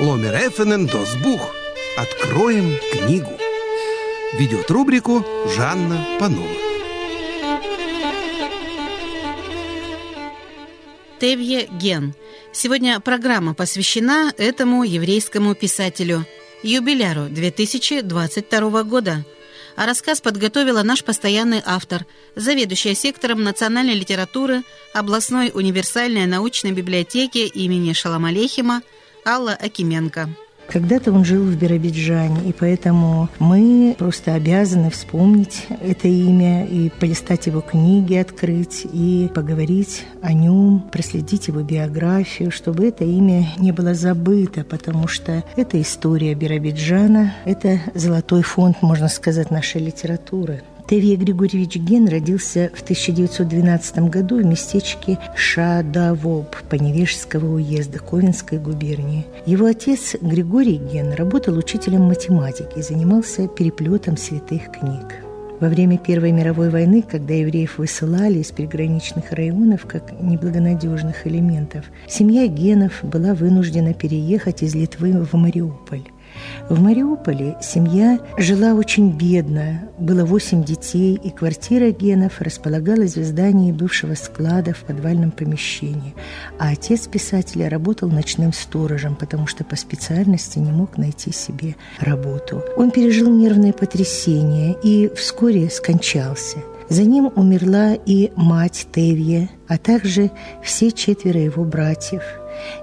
Ломер Досбух. Откроем книгу. Ведет рубрику Жанна Панова. Тевье Ген. Сегодня программа посвящена этому еврейскому писателю, юбиляру 2022 года. А рассказ подготовила наш постоянный автор, заведующая сектором национальной литературы областной универсальной научной библиотеки имени Шаламалехима Алла Акименко. Когда-то он жил в Биробиджане, и поэтому мы просто обязаны вспомнить это имя и полистать его книги, открыть и поговорить о нем, проследить его биографию, чтобы это имя не было забыто, потому что это история Биробиджана, это золотой фонд, можно сказать, нашей литературы. Тевье Григорьевич Ген родился в 1912 году в местечке Шадавоб Поневежского уезда Ковенской губернии. Его отец Григорий Ген работал учителем математики и занимался переплетом святых книг. Во время Первой мировой войны, когда евреев высылали из приграничных районов как неблагонадежных элементов, семья Генов была вынуждена переехать из Литвы в Мариуполь. В Мариуполе семья жила очень бедно, было восемь детей, и квартира Генов располагалась в здании бывшего склада в подвальном помещении. А отец писателя работал ночным сторожем, потому что по специальности не мог найти себе работу. Он пережил нервное потрясение и вскоре скончался. За ним умерла и мать Тевье, а также все четверо его братьев –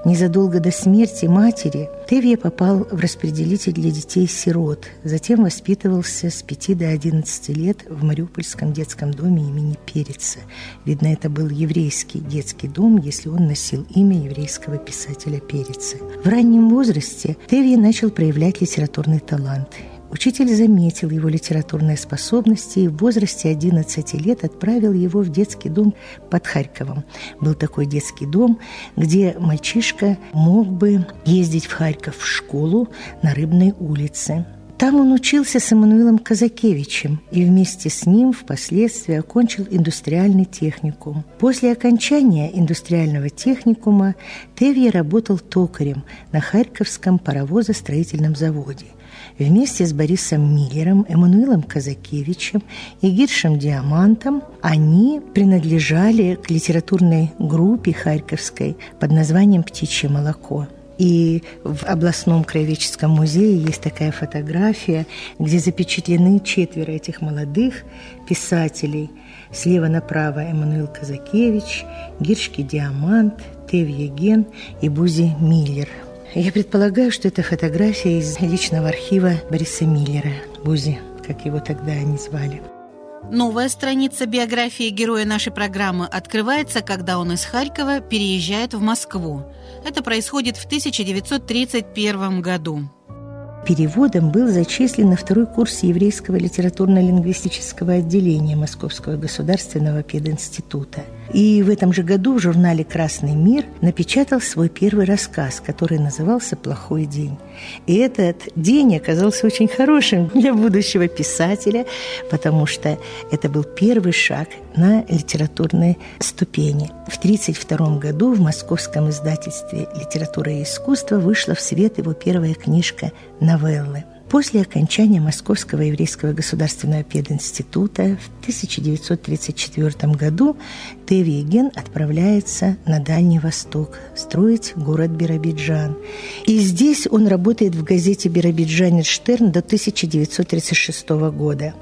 Незадолго до смерти матери Тевья попал в распределитель для детей-сирот, затем воспитывался с 5 до 11 лет в Мариупольском детском доме имени Переца. Видно, это был еврейский детский дом, если он носил имя еврейского писателя Переца. В раннем возрасте Тевья начал проявлять литературный талант – Учитель заметил его литературные способности и в возрасте 11 лет отправил его в детский дом под Харьковом. Был такой детский дом, где мальчишка мог бы ездить в Харьков в школу на Рыбной улице. Там он учился с Эммануилом Казакевичем и вместе с ним впоследствии окончил индустриальный техникум. После окончания индустриального техникума Тевье работал токарем на Харьковском паровозостроительном заводе – Вместе с Борисом Миллером, Эммануилом Казакевичем и Гиршем Диамантом они принадлежали к литературной группе харьковской под названием «Птичье молоко». И в областном краеведческом музее есть такая фотография, где запечатлены четверо этих молодых писателей. Слева направо Эммануил Казакевич, Гиршки Диамант, Тев Еген и Бузи Миллер – я предполагаю, что это фотография из личного архива Бориса Миллера, Бузи, как его тогда они звали. Новая страница биографии героя нашей программы открывается, когда он из Харькова переезжает в Москву. Это происходит в 1931 году. Переводом был зачислен на второй курс еврейского литературно-лингвистического отделения Московского государственного пединститута – и в этом же году в журнале «Красный мир» напечатал свой первый рассказ, который назывался «Плохой день». И этот день оказался очень хорошим для будущего писателя, потому что это был первый шаг на литературной ступени. В 1932 году в московском издательстве «Литература и искусство» вышла в свет его первая книжка «Новеллы». После окончания Московского еврейского государственного пединститута в 1934 году Теви Ген отправляется на Дальний Восток строить город Биробиджан. И здесь он работает в газете «Биробиджанерштерн» до 1936 года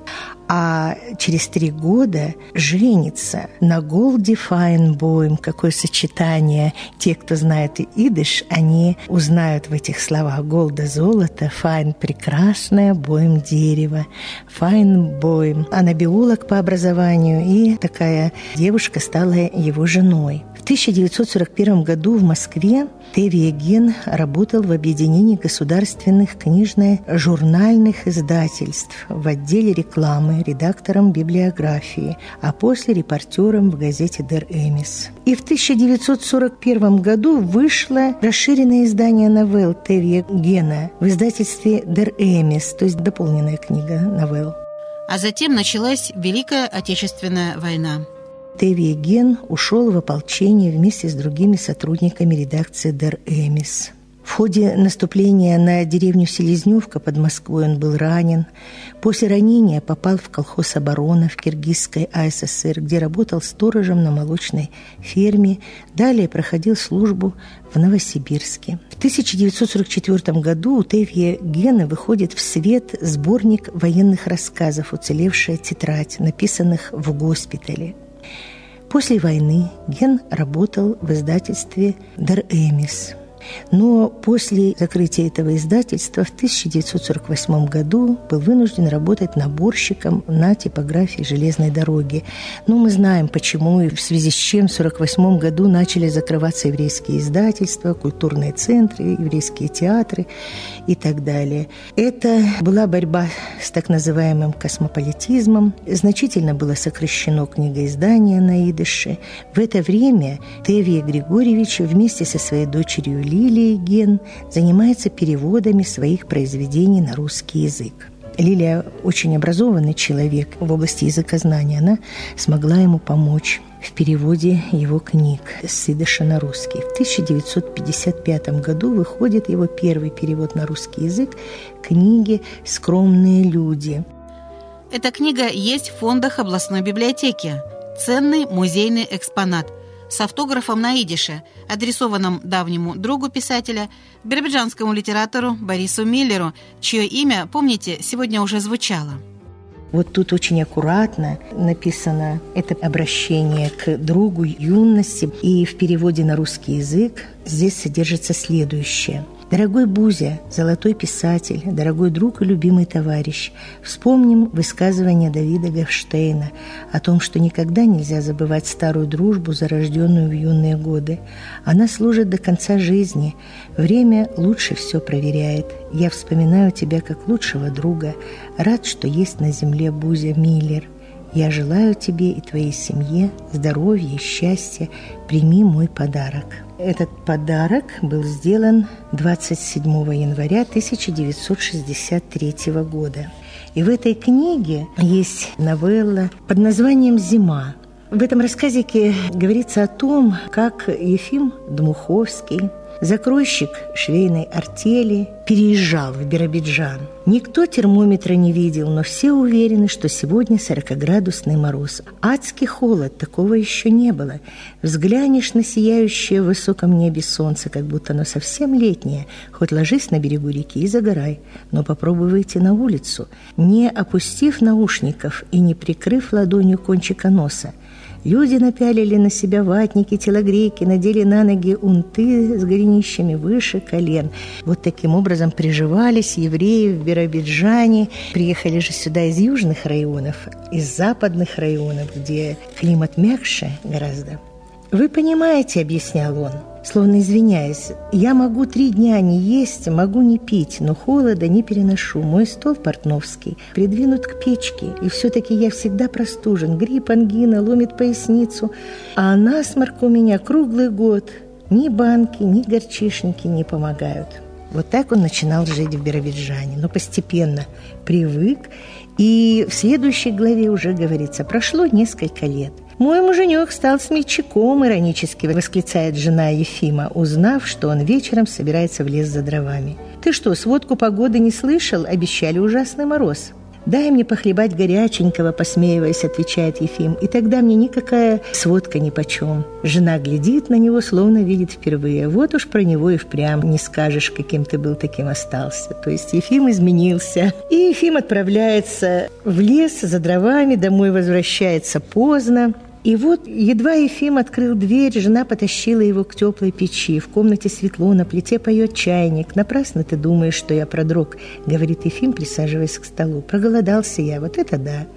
а через три года женится на Голди Файнбоем. Какое сочетание. Те, кто знает идыш, они узнают в этих словах Голда – золото, Файн – прекрасное, Боем – дерево. Файнбоем. Она биолог по образованию, и такая девушка стала его женой. В 1941 году в Москве Теви Ген работал в объединении государственных книжно-журнальных издательств в отделе рекламы, редактором библиографии, а после репортером в газете «Дер Эмис». И в 1941 году вышло расширенное издание новелл Теви Гена в издательстве «Дер Эмис», то есть дополненная книга новелл. А затем началась Великая Отечественная война. Теви Ген ушел в ополчение вместе с другими сотрудниками редакции «Дер Эмис». В ходе наступления на деревню Селезневка под Москвой он был ранен. После ранения попал в колхоз обороны в Киргизской АССР, где работал сторожем на молочной ферме. Далее проходил службу в Новосибирске. В 1944 году у Тевье Гена выходит в свет сборник военных рассказов «Уцелевшая тетрадь», написанных в госпитале. После войны Ген работал в издательстве «Дар Эмис», но после закрытия этого издательства в 1948 году был вынужден работать наборщиком на типографии железной дороги. Но мы знаем, почему и в связи с чем в 1948 году начали закрываться еврейские издательства, культурные центры, еврейские театры и так далее. Это была борьба с так называемым космополитизмом. Значительно было сокращено книгоиздание на идыше. В это время Тевия Григорьевич вместе со своей дочерью Лилия Ген занимается переводами своих произведений на русский язык. Лилия очень образованный человек в области языкознания. Она смогла ему помочь в переводе его книг с идыша на русский. В 1955 году выходит его первый перевод на русский язык книги «Скромные люди». Эта книга есть в фондах областной библиотеки. Ценный музейный экспонат – с автографом на идише, адресованным давнему другу писателя, биробиджанскому литератору Борису Миллеру, чье имя, помните, сегодня уже звучало. Вот тут очень аккуратно написано это обращение к другу юности, и в переводе на русский язык здесь содержится следующее – Дорогой Бузя, золотой писатель, дорогой друг и любимый товарищ, вспомним высказывание Давида Гавштейна о том, что никогда нельзя забывать старую дружбу, зарожденную в юные годы. Она служит до конца жизни. Время лучше все проверяет. Я вспоминаю тебя как лучшего друга. Рад, что есть на земле Бузя Миллер. Я желаю тебе и твоей семье здоровья счастья. Прими мой подарок. Этот подарок был сделан 27 января 1963 года. И в этой книге есть новелла под названием «Зима». В этом рассказике говорится о том, как Ефим Дмуховский Закройщик швейной артели переезжал в Биробиджан. Никто термометра не видел, но все уверены, что сегодня 40-градусный мороз. Адский холод, такого еще не было. Взглянешь на сияющее в высоком небе солнце, как будто оно совсем летнее. Хоть ложись на берегу реки и загорай, но попробуй выйти на улицу, не опустив наушников и не прикрыв ладонью кончика носа. Люди напялили на себя ватники, телогрейки, надели на ноги унты с голенищами выше колен. Вот таким образом приживались евреи в Биробиджане. Приехали же сюда из южных районов, из западных районов, где климат мягче гораздо. «Вы понимаете», — объяснял он, — словно извиняясь. «Я могу три дня не есть, могу не пить, но холода не переношу. Мой стол портновский придвинут к печке, и все-таки я всегда простужен. Грипп, ангина, ломит поясницу, а насморк у меня круглый год. Ни банки, ни горчишники не помогают». Вот так он начинал жить в Биробиджане, но постепенно привык, и в следующей главе уже говорится, прошло несколько лет. «Мой муженек стал смельчаком», – иронически восклицает жена Ефима, узнав, что он вечером собирается в лес за дровами. «Ты что, сводку погоды не слышал? Обещали ужасный мороз». «Дай мне похлебать горяченького», – посмеиваясь, отвечает Ефим, «и тогда мне никакая сводка ни почем». Жена глядит на него, словно видит впервые. Вот уж про него и впрямь не скажешь, каким ты был, таким остался. То есть Ефим изменился. И Ефим отправляется в лес за дровами, домой возвращается поздно. И вот едва Ефим открыл дверь, жена потащила его к теплой печи. В комнате светло, на плите поет чайник. «Напрасно ты думаешь, что я продрог», — говорит Ефим, присаживаясь к столу. «Проголодался я, вот это да».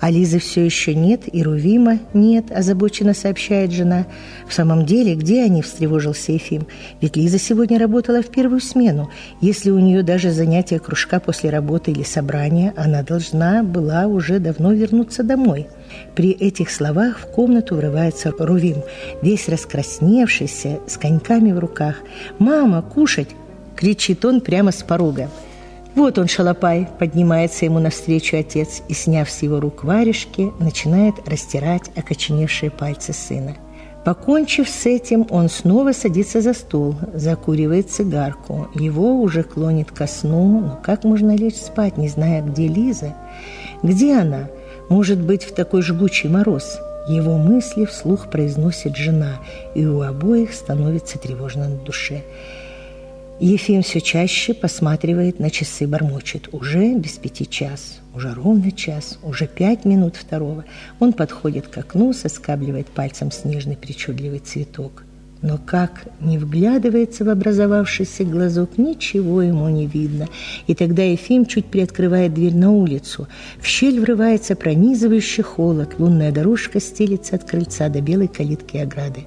А Лизы все еще нет, и Рувима нет, озабоченно сообщает жена. В самом деле, где они, встревожился Ефим? Ведь Лиза сегодня работала в первую смену. Если у нее даже занятия кружка после работы или собрания, она должна была уже давно вернуться домой. При этих словах в комнату врывается Рувим, весь раскрасневшийся, с коньками в руках. «Мама, кушать!» – кричит он прямо с порога. Вот он, шалопай, поднимается ему навстречу отец и, сняв с его рук варежки, начинает растирать окоченевшие пальцы сына. Покончив с этим, он снова садится за стол, закуривает цигарку. Его уже клонит ко сну, но как можно лечь спать, не зная, где Лиза? Где она? Может быть, в такой жгучий мороз? Его мысли вслух произносит жена, и у обоих становится тревожно на душе. Ефим все чаще посматривает на часы, бормочет. Уже без пяти час, уже ровно час, уже пять минут второго. Он подходит к окну, соскабливает пальцем снежный причудливый цветок. Но как не вглядывается в образовавшийся глазок, ничего ему не видно. И тогда Ефим чуть приоткрывает дверь на улицу. В щель врывается пронизывающий холод. Лунная дорожка стелится от крыльца до белой калитки ограды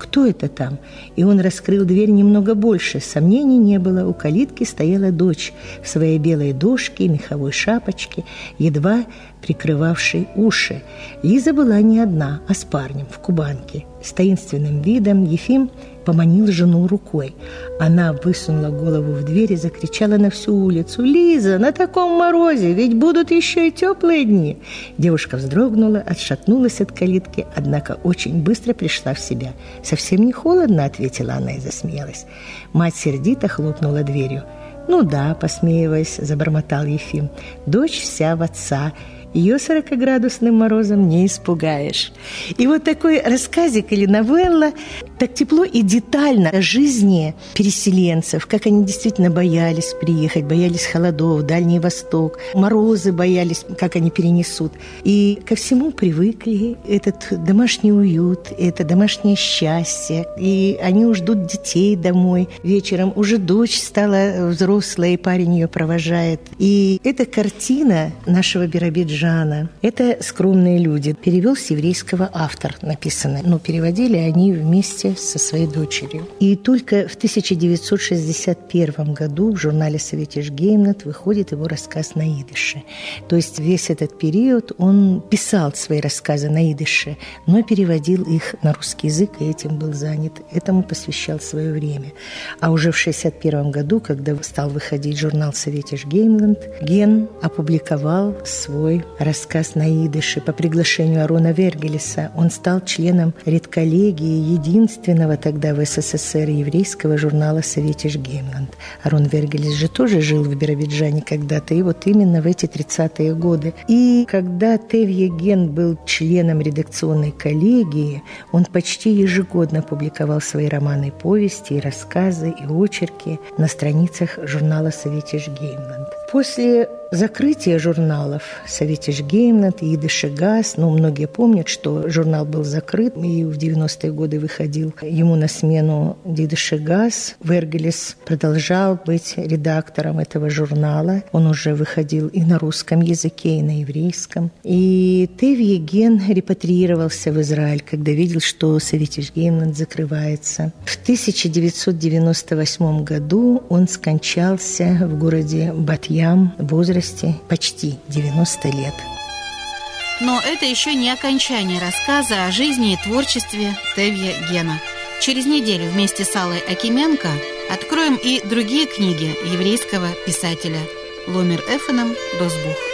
кто это там? И он раскрыл дверь немного больше. Сомнений не было. У калитки стояла дочь в своей белой дошке и меховой шапочке, едва прикрывавшей уши. Лиза была не одна, а с парнем в кубанке. С таинственным видом Ефим поманил жену рукой. Она высунула голову в дверь и закричала на всю улицу. «Лиза, на таком морозе, ведь будут еще и теплые дни!» Девушка вздрогнула, отшатнулась от калитки, однако очень быстро пришла в себя. «Совсем не холодно», — ответила она и засмеялась. Мать сердито хлопнула дверью. «Ну да», — посмеиваясь, забормотал Ефим. «Дочь вся в отца» ее 40-градусным морозом не испугаешь. И вот такой рассказик или новелла так тепло и детально о жизни переселенцев, как они действительно боялись приехать, боялись холодов, Дальний Восток, морозы боялись, как они перенесут. И ко всему привыкли, этот домашний уют, это домашнее счастье. И они уж ждут детей домой вечером. Уже дочь стала взрослой, и парень ее провожает. И эта картина нашего Биробиджана Жана. Это «Скромные люди». Перевел с еврейского автор написано. Но переводили они вместе со своей дочерью. И только в 1961 году в журнале «Советиш Геймнет» выходит его рассказ на идыше. То есть весь этот период он писал свои рассказы на идыше, но переводил их на русский язык и этим был занят. Этому посвящал свое время. А уже в 1961 году, когда стал выходить журнал «Советиш Геймленд», Ген опубликовал свой рассказ на идыше по приглашению Арона Вергелеса. Он стал членом редколлегии единственного тогда в СССР еврейского журнала «Советиш Геймланд». Арон Вергелес же тоже жил в Биробиджане когда-то, и вот именно в эти 30-е годы. И когда Тевье Ген был членом редакционной коллегии, он почти ежегодно публиковал свои романы, повести, и рассказы и очерки на страницах журнала «Советиш Геймланд». После закрытия журналов «Советиш Геймнет» и «Идышегаз», ну, многие помнят, что журнал был закрыт, и в 90-е годы выходил ему на смену «Идышегаз». Вергелес продолжал быть редактором этого журнала. Он уже выходил и на русском языке, и на еврейском. И Тев Еген репатриировался в Израиль, когда видел, что «Советиш Геймнет» закрывается. В 1998 году он скончался в городе Батьям в возрасте почти 90 лет. Но это еще не окончание рассказа о жизни и творчестве Тевья Гена. Через неделю вместе с Аллой Акименко откроем и другие книги еврейского писателя Ломер Эфеном «Досбух».